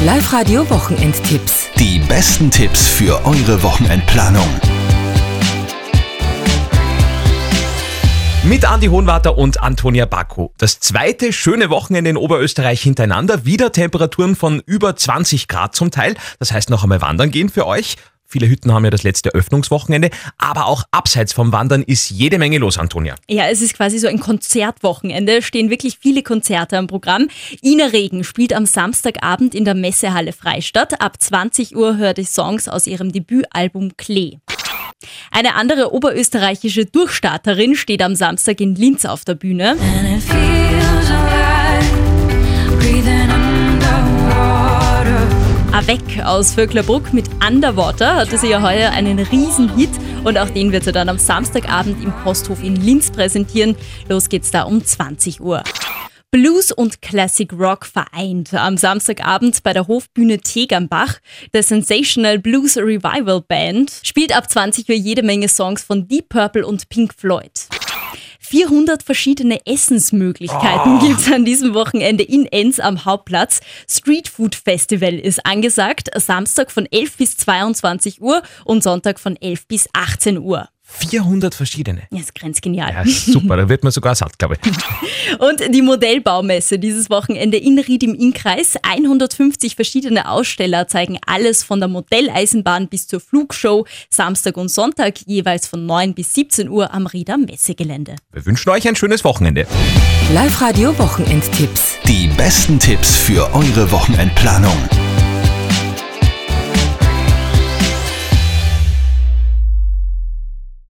Live-Radio Wochenendtipps. Die besten Tipps für eure Wochenendplanung. Mit Andi Hohenwarter und Antonia Bacco. Das zweite schöne Wochenende in Oberösterreich hintereinander. Wieder Temperaturen von über 20 Grad zum Teil. Das heißt noch einmal wandern gehen für euch. Viele Hütten haben ja das letzte Öffnungswochenende, aber auch abseits vom Wandern ist jede Menge los, Antonia. Ja, es ist quasi so ein Konzertwochenende, stehen wirklich viele Konzerte am Programm. Ina Regen spielt am Samstagabend in der Messehalle Freistadt. Ab 20 Uhr hört ich Songs aus ihrem Debütalbum Klee. Eine andere oberösterreichische Durchstarterin steht am Samstag in Linz auf der Bühne. Avec aus Vöcklerbruck mit Underwater hatte sie ja heuer einen Riesenhit und auch den wird sie dann am Samstagabend im Posthof in Linz präsentieren. Los geht's da um 20 Uhr. Blues und Classic Rock vereint am Samstagabend bei der Hofbühne Tegernbach. Der Sensational Blues Revival Band spielt ab 20 Uhr jede Menge Songs von Deep Purple und Pink Floyd. 400 verschiedene Essensmöglichkeiten oh. gibt es an diesem Wochenende in Enns am Hauptplatz. Street Food Festival ist angesagt, Samstag von 11 bis 22 Uhr und Sonntag von 11 bis 18 Uhr. 400 verschiedene. Ja, ist grenzgenial. Ja, super, da wird man sogar satt, glaube ich. Und die Modellbaumesse dieses Wochenende in Ried im Innkreis. 150 verschiedene Aussteller zeigen alles von der Modelleisenbahn bis zur Flugshow. Samstag und Sonntag jeweils von 9 bis 17 Uhr am Rieder Messegelände. Wir wünschen euch ein schönes Wochenende. Live-Radio Wochenendtipps. Die besten Tipps für eure Wochenendplanung.